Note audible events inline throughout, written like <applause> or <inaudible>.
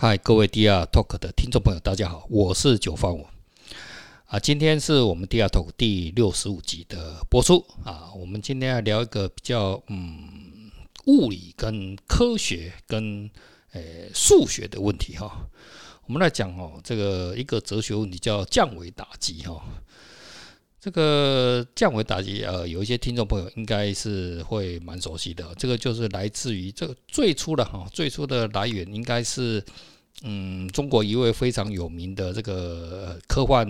嗨，各位第二 Talk 的听众朋友，大家好，我是九方我啊。今天是我们第二 Talk 第六十五集的播出啊。我们今天要聊一个比较嗯物理跟科学跟诶数学的问题哈。我们来讲哦，这个一个哲学问题叫降维打击哈。这个降维打击，呃，有一些听众朋友应该是会蛮熟悉的。这个就是来自于这个最初的哈，最初的来源应该是，嗯，中国一位非常有名的这个科幻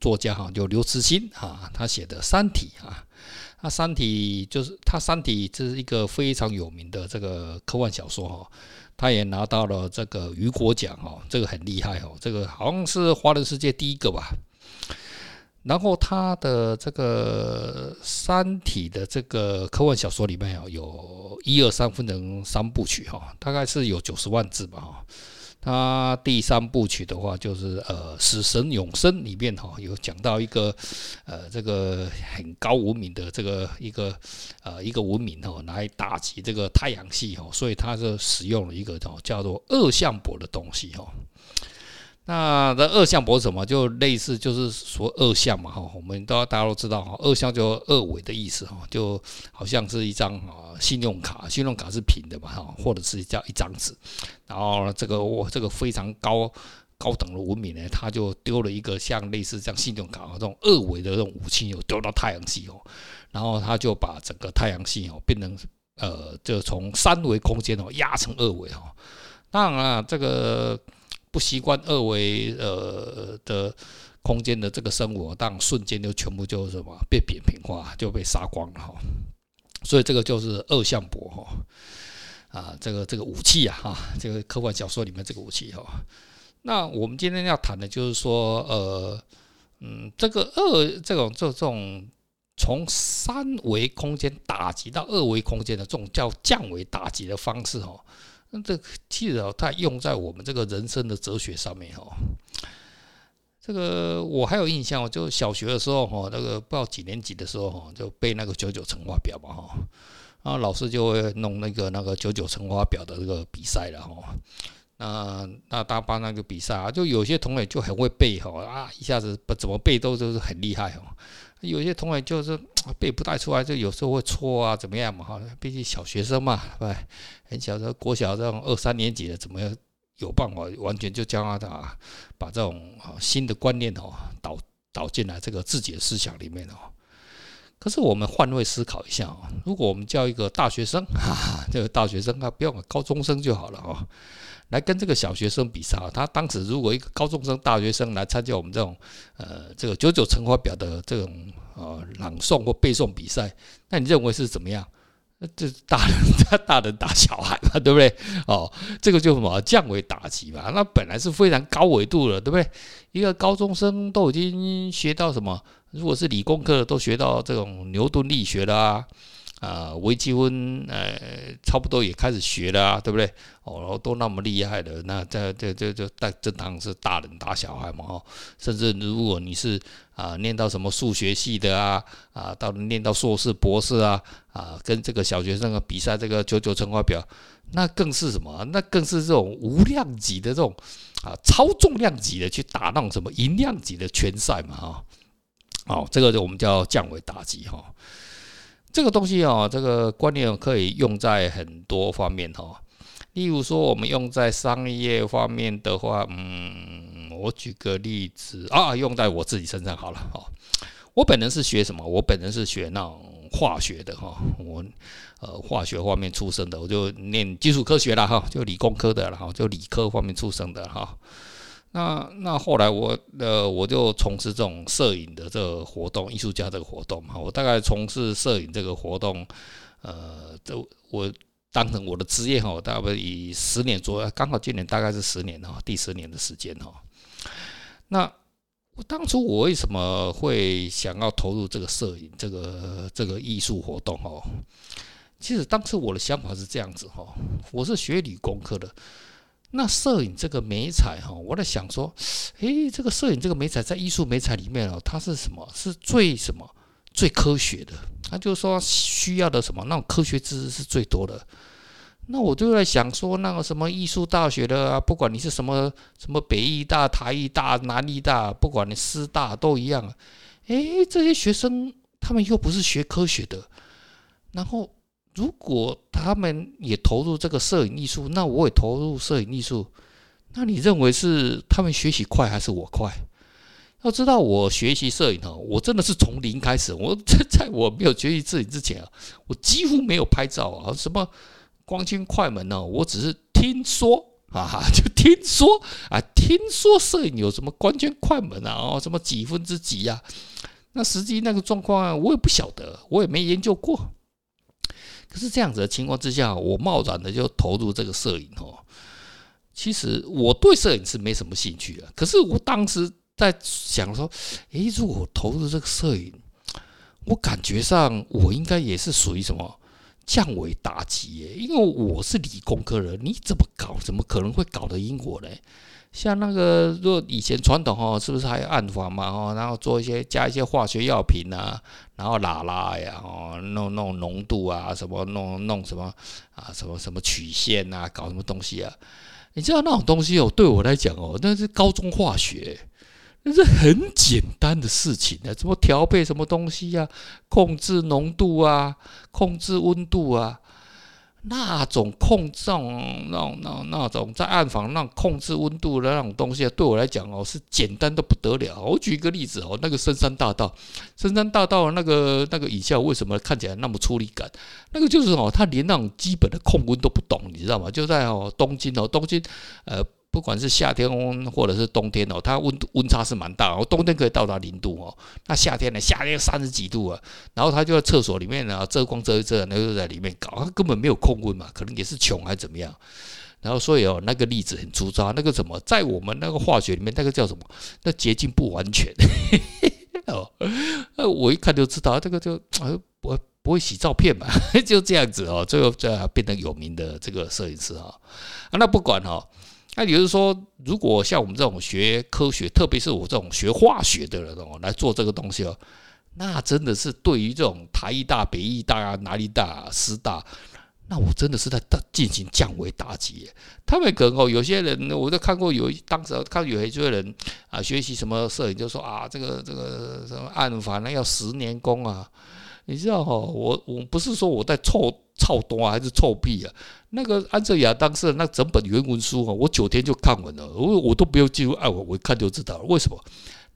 作家哈，就刘慈欣哈，他写的《三体》啊，那《三体》就是他《三体》这是一个非常有名的这个科幻小说哈，他也拿到了这个雨果奖哈，这个很厉害哦，这个好像是华人世界第一个吧。然后他的这个《三体》的这个科幻小说里面有一二三分成三部曲哈，大概是有九十万字吧哈。他第三部曲的话就是呃《死神永生》里面哈有讲到一个呃这个很高文明的这个一个呃一个文明哈来打击这个太阳系哈，所以他是使用了一个叫做二向箔的东西哈。那这二向箔什么？就类似，就是说二向嘛，哈，我们都大家都知道哈，二向就二维的意思哈，就好像是一张啊信用卡，信用卡是平的嘛，哈，或者是叫一张纸，然后这个我这个非常高高等的文明呢，他就丢了一个像类似像信用卡这种二维的这种武器，又丢到太阳系哦，然后他就把整个太阳系哦变成呃，就从三维空间哦压成二维哈，当然啊这个。不习惯二维呃的空间的这个生物，当瞬间就全部就什么被扁平化，就被杀光了哈。所以这个就是二向箔哈啊，这个这个武器啊哈，这个科幻小说里面这个武器哈。那我们今天要谈的就是说呃嗯，这个二这种这这种从三维空间打击到二维空间的这种叫降维打击的方式哈。那这其实哦，它用在我们这个人生的哲学上面哦。这个我还有印象，就小学的时候哈，那个不知道几年级的时候哈，就背那个九九乘法表嘛哈，然后老师就会弄那个那个九九乘法表的这个比赛了哈。那那大班那个比赛啊，就有些同学就很会背哈啊，一下子不怎么背都就是很厉害哦。有些同学就是背不太出来，就有时候会错啊，怎么样嘛？哈，毕竟小学生嘛，对，很小的国小这种二三年级的，怎么样有办法完全就教他啊，把这种新的观念哦导导进来这个自己的思想里面哦。可是我们换位思考一下啊，如果我们教一个大学生，哈哈，这个大学生啊，不要高中生就好了哦。来跟这个小学生比赛啊，他当时如果一个高中生、大学生来参加我们这种呃这个九九乘法表的这种呃朗诵或背诵比赛，那你认为是怎么样？<laughs> 那这大人他大人打小孩嘛，对不对？哦，这个就什么降维打击嘛？那本来是非常高维度的，对不对？一个高中生都已经学到什么？如果是理工科的，都学到这种牛顿力学啦。啊，啊微积分，呃，差不多也开始学了啊，对不对？哦，然后都那么厉害的，那这这这这大这当是大人打小孩嘛，哈。甚至如果你是啊，念到什么数学系的啊，啊，到念到硕士、博士啊，啊，跟这个小学生啊比赛这个九九乘法表，那更是什么？那更是这种无量级的这种啊，超重量级的去打那种什么银量级的拳赛嘛，哈。哦，这个就我们叫降维打击，哈。这个东西哦，这个观念可以用在很多方面哈。例如说，我们用在商业方面的话，嗯，我举个例子啊，用在我自己身上好了哈。我本人是学什么？我本人是学那种化学的哈。我呃化学方面出身的，我就念基础科学了哈，就理工科的了哈，就理科方面出身的哈。那那后来我呃我就从事这种摄影的这个活动，艺术家这个活动嘛，我大概从事摄影这个活动，呃，这我当成我的职业哈，大概以十年左右，刚好今年大概是十年哈，第十年的时间哈。那我当初我为什么会想要投入这个摄影这个这个艺术活动哈？其实当时我的想法是这样子哈，我是学理工科的。那摄影这个美彩哈，我在想说，诶，这个摄影这个美彩在艺术美彩里面哦，它是什么？是最什么？最科学的。它就是说需要的什么？那种科学知识是最多的。那我就在想说，那个什么艺术大学的啊，不管你是什么什么北艺大、台艺大、南艺大，不管你师大都一样。诶，这些学生他们又不是学科学的，然后如果他们也投入这个摄影艺术，那我也投入摄影艺术，那你认为是他们学习快还是我快？要知道我学习摄影哦，我真的是从零开始。我在在我没有学习摄影之前啊，我几乎没有拍照啊，什么光圈快门呢？我只是听说啊，就听说啊，听说摄影有什么光圈快门啊，哦，什么几分之几呀？那实际那个状况啊，我也不晓得，我也没研究过。可是这样子的情况之下，我贸然的就投入这个摄影哦。其实我对摄影是没什么兴趣的，可是我当时。在想说，诶，如果投入这个摄影，我感觉上我应该也是属于什么降维打击耶？因为我是理工科人，你怎么搞？怎么可能会搞得赢我呢？像那个，若以前传统哦，是不是还有暗房嘛？哦，然后做一些加一些化学药品啊，然后拉拉呀，哦，弄弄浓度啊，什么弄弄什么啊，什么什么曲线啊，搞什么东西啊？你知道那种东西哦，对我来讲哦，那是高中化学。那是很简单的事情啊，怎么调配什么东西呀？控制浓度啊，控制温度啊，那种控制那种那种那种在暗房那控制温度的那种东西啊，对我来讲哦，是简单的不得了。我举一个例子哦，那个深山大道，深山大道那个那个影像为什么看起来那么出力感？那个就是哦，他连那种基本的控温都不懂，你知道吗？就在哦东京哦，东京呃。不管是夏天或者是冬天哦，它温度温差是蛮大哦。冬天可以到达零度哦，那夏天呢？夏天三十几度啊。然后他就在厕所里面呢，遮光遮一遮，那就在里面搞，他根本没有控温嘛，可能也是穷还是怎么样。然后所以哦，那个例子很粗糙，那个什么，在我们那个化学里面，那个叫什么？那结晶不完全 <laughs> 哦。我一看就知道，这个就不不会洗照片嘛，<laughs> 就这样子哦。最后最后变成有名的这个摄影师哈。啊，那不管哈。那也就是说，如果像我们这种学科学，特别是我这种学化学的人哦，来做这个东西哦，那真的是对于这种台艺大、北艺大啊、南艺大、师大，那我真的是在进行降维打击。他们可能哦，有些人我都看过，有当时看有一些人啊，学习什么摄影，就说啊，这个这个什么暗房呢，要十年功啊。你知道哈，我我不是说我在臭臭多还是臭屁啊？那个安哲亚当时那整本原文书啊，我九天就看完了，我我都不用进入暗网，我一看就知道了。为什么？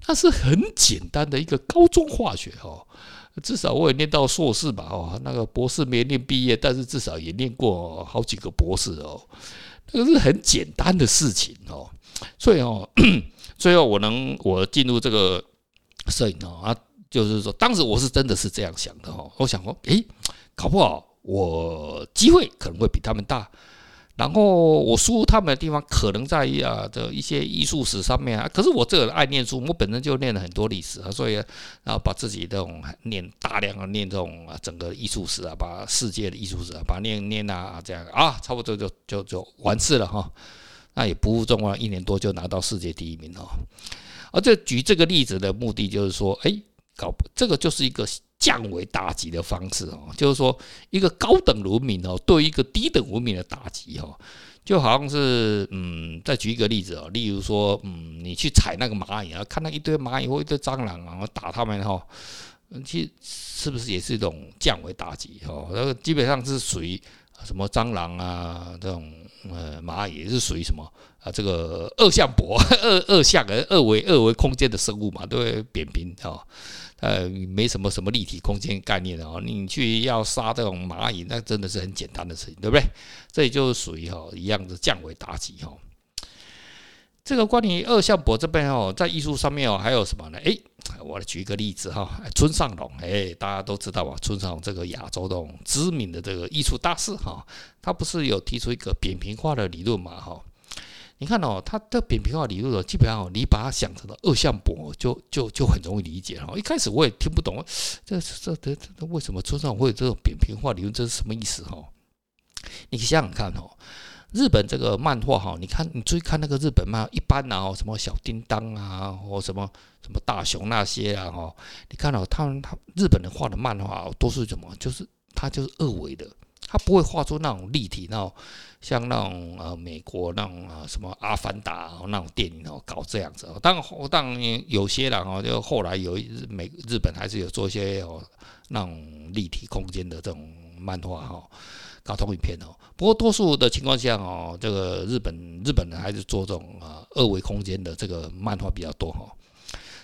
那是很简单的一个高中化学哈，至少我也念到硕士吧哈，那个博士没念毕业，但是至少也念过好几个博士哦。那个是很简单的事情哦，所以哦，<coughs> 最后我能我进入这个摄影哦啊。就是说，当时我是真的是这样想的哈，我想说，诶，搞不好我机会可能会比他们大，然后我输他们的地方可能在于啊的一些艺术史上面啊。可是我这个人爱念书，我本身就念了很多历史啊，所以然后把自己这种念大量的念这种啊整个艺术史啊，把世界的艺术史啊，把念念啊这样啊，差不多就就就完事了哈。那也不负众望，一年多就拿到世界第一名哦。而这举这个例子的目的就是说，诶。搞这个就是一个降维打击的方式哦，就是说一个高等文明哦，对一个低等文明的打击哦，就好像是嗯，再举一个例子哦，例如说嗯，你去踩那个蚂蚁啊，看到一堆蚂蚁或一堆蟑螂啊，打他们哈，其实是不是也是一种降维打击哦？那个基本上是属于什么蟑螂啊这种呃蚂蚁是属于什么啊？这个二向箔 <laughs> 二二向的二维二维空间的生物嘛，都会扁平哦。呃，没什么什么立体空间概念的哦，你去要杀这种蚂蚁，那真的是很简单的事情，对不对？这也就是属于哈一样的降维打击哈。这个关于二向箔这边哦，在艺术上面哦，还有什么呢？诶，我来举一个例子哈，村上隆，诶，大家都知道吧？村上隆这个亚洲的知名的这个艺术大师哈，他不是有提出一个扁平化的理论嘛哈？你看哦，他的扁平化理论基本上，你把它想成了二向箔，就就就很容易理解了。一开始我也听不懂，这这这这为什么村上会有这种扁平化理论？这是什么意思哈？你想想看哦，日本这个漫画哈，你看你注意看那个日本漫，一般啊，什么小叮当啊，或什么什么大雄那些啊哈，你看哦，他们他日本人画的漫画都是什么？就是它就是二维的。它不会画出那种立体那种。像那种呃美国那种啊什么阿凡达那种电影哦，搞这样子哦，当然当然有些人哦，就后来有日美日本还是有做一些哦那种立体空间的这种漫画哈，卡通影片哦。不过多数的情况下哦，这个日本日本人还是做这种啊二维空间的这个漫画比较多哈。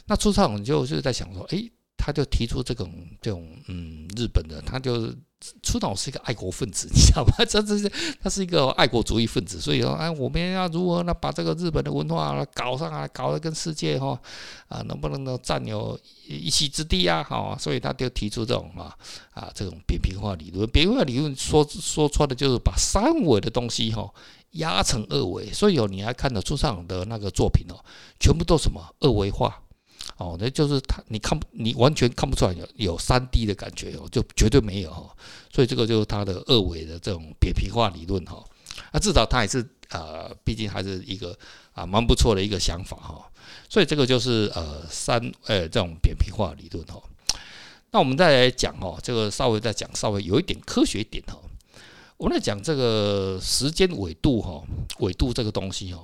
那出场就是在想说，诶，他就提出这种这种嗯日本的，他就是。出岛是一个爱国分子，<laughs> 你知道吗？这这是他是一个爱国主义分子，所以说，哎，我们要如何呢？把这个日本的文化搞上来，搞得跟世界哈啊，能不能够占有一席之地啊？好，所以他就提出这种啊啊这种扁平化理论。扁平化理论说说穿的就是把三维的东西哈压成二维，所以哦，你还看到村上的那个作品哦，全部都什么二维化。哦，那就是他，你看，你完全看不出来有有三 D 的感觉哦，就绝对没有哈。所以这个就是他的二维的这种扁平化理论哈。啊，至少他也是呃，毕竟还是一个啊蛮不错的一个想法哈。所以这个就是呃三呃这种扁平化理论哈。那我们再来讲哦，这个稍微再讲稍微有一点科学一点哈。我们来讲这个时间纬度哈，纬度这个东西哈。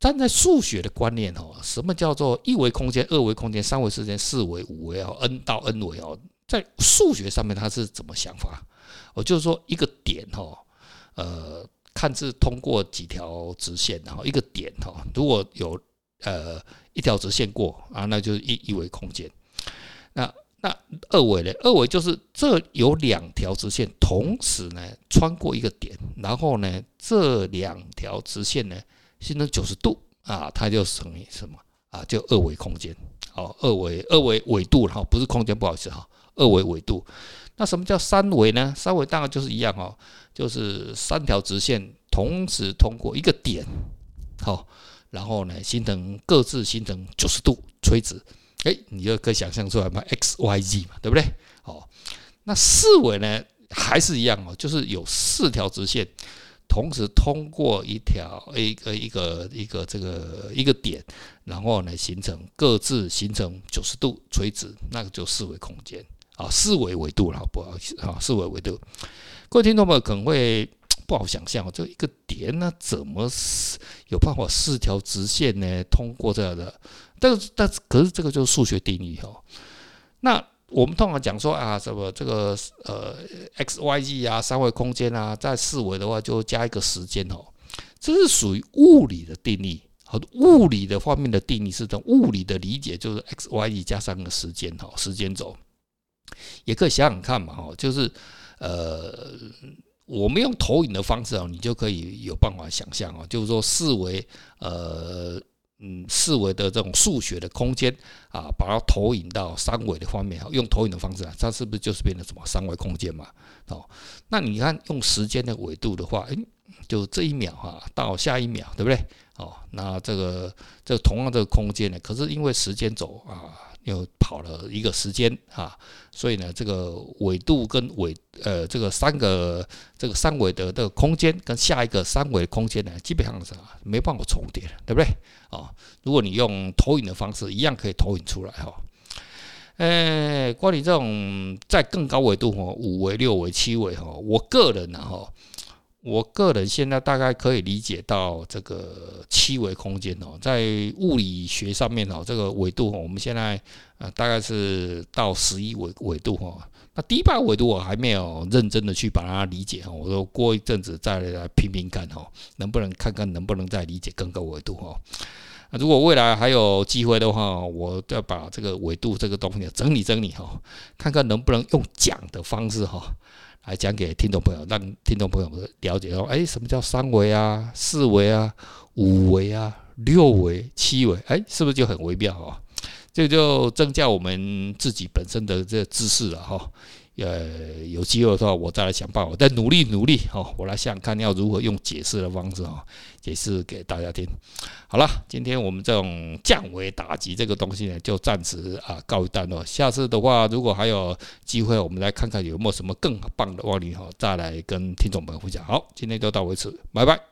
站在数学的观念哦，什么叫做一维空间、二维空间、三维时间、四维、五维哦，n 到 n 维哦，在数学上面它是怎么想法？哦，就是说一个点哈，呃，看是通过几条直线，然后一个点哈，如果有呃一条直线过啊，那就是一一维空间。那那二维呢？二维就是这有两条直线同时呢穿过一个点，然后呢这两条直线呢。形成九十度啊，它就等于什么啊？就二维空间，好，二维二维纬度哈，不是空间，不好意思哈，二维纬度。那什么叫三维呢？三维当然就是一样哦，就是三条直线同时通过一个点，好，然后呢形成各自形成九十度垂直，哎，你就可以想象出来嘛，x y z 嘛，对不对？好，那四维呢还是一样哦，就是有四条直线。同时通过一条一个一个一个这个一个点，然后呢形成各自形成九十度垂直，那个就四维空间啊，四维维度了，不好意思啊，四维维度。各位听众朋友可能会 <tsk> 不好想象，这一个点呢怎么有办法四条直线呢通过这样的？但是但是可是这个就是数学定义哦，那。我们通常讲说啊，什么这个呃 x y z 啊，三维空间啊，在四维的话就加一个时间哦，这是属于物理的定义。好，物理的方面的定义是从物理的理解，就是 x y z 加上个时间哈，时间轴。也可以想想看嘛，哈，就是呃，我们用投影的方式啊，你就可以有办法想象啊，就是说四维呃。嗯，四维的这种数学的空间啊，把它投影到三维的方面，用投影的方式啊，它是不是就是变成什么三维空间嘛？哦，那你看用时间的维度的话，诶，就这一秒哈，到下一秒，对不对？哦，那这个这个同样这个空间呢，可是因为时间轴啊。又跑了一个时间啊，所以呢，这个纬度跟纬呃这个三个这个三维的这个空间跟下一个三维空间呢，基本上是没办法重叠的，对不对？哦，如果你用投影的方式，一样可以投影出来哈。呃，关于这种在更高维度哈，五维、六维、七维哈，我个人呢哈。我个人现在大概可以理解到这个七维空间哦，在物理学上面哦，这个维度我们现在呃大概是到十一维维度哈。那第八维度我还没有认真的去把它理解哈，我说过一阵子再来拼拼看哈，能不能看看能不能再理解更高维度哈。那如果未来还有机会的话，我再把这个维度这个东西整理整理哈，看看能不能用讲的方式哈。来讲给听众朋友，让听众朋友了解到，哎，什么叫三维啊、四维啊、五维啊、六维、七维？哎，是不是就很微妙啊？这就增加我们自己本身的这个知识了哈。呃，有机会的话，我再来想办法，再努力努力哈，我来想看要如何用解释的方式哈，解释给大家听。好了，今天我们这种降维打击这个东西呢，就暂时啊告一段落。下次的话，如果还有机会，我们来看看有没有什么更棒的案例哈，再来跟听众朋友分享。好，今天就到为止，拜拜。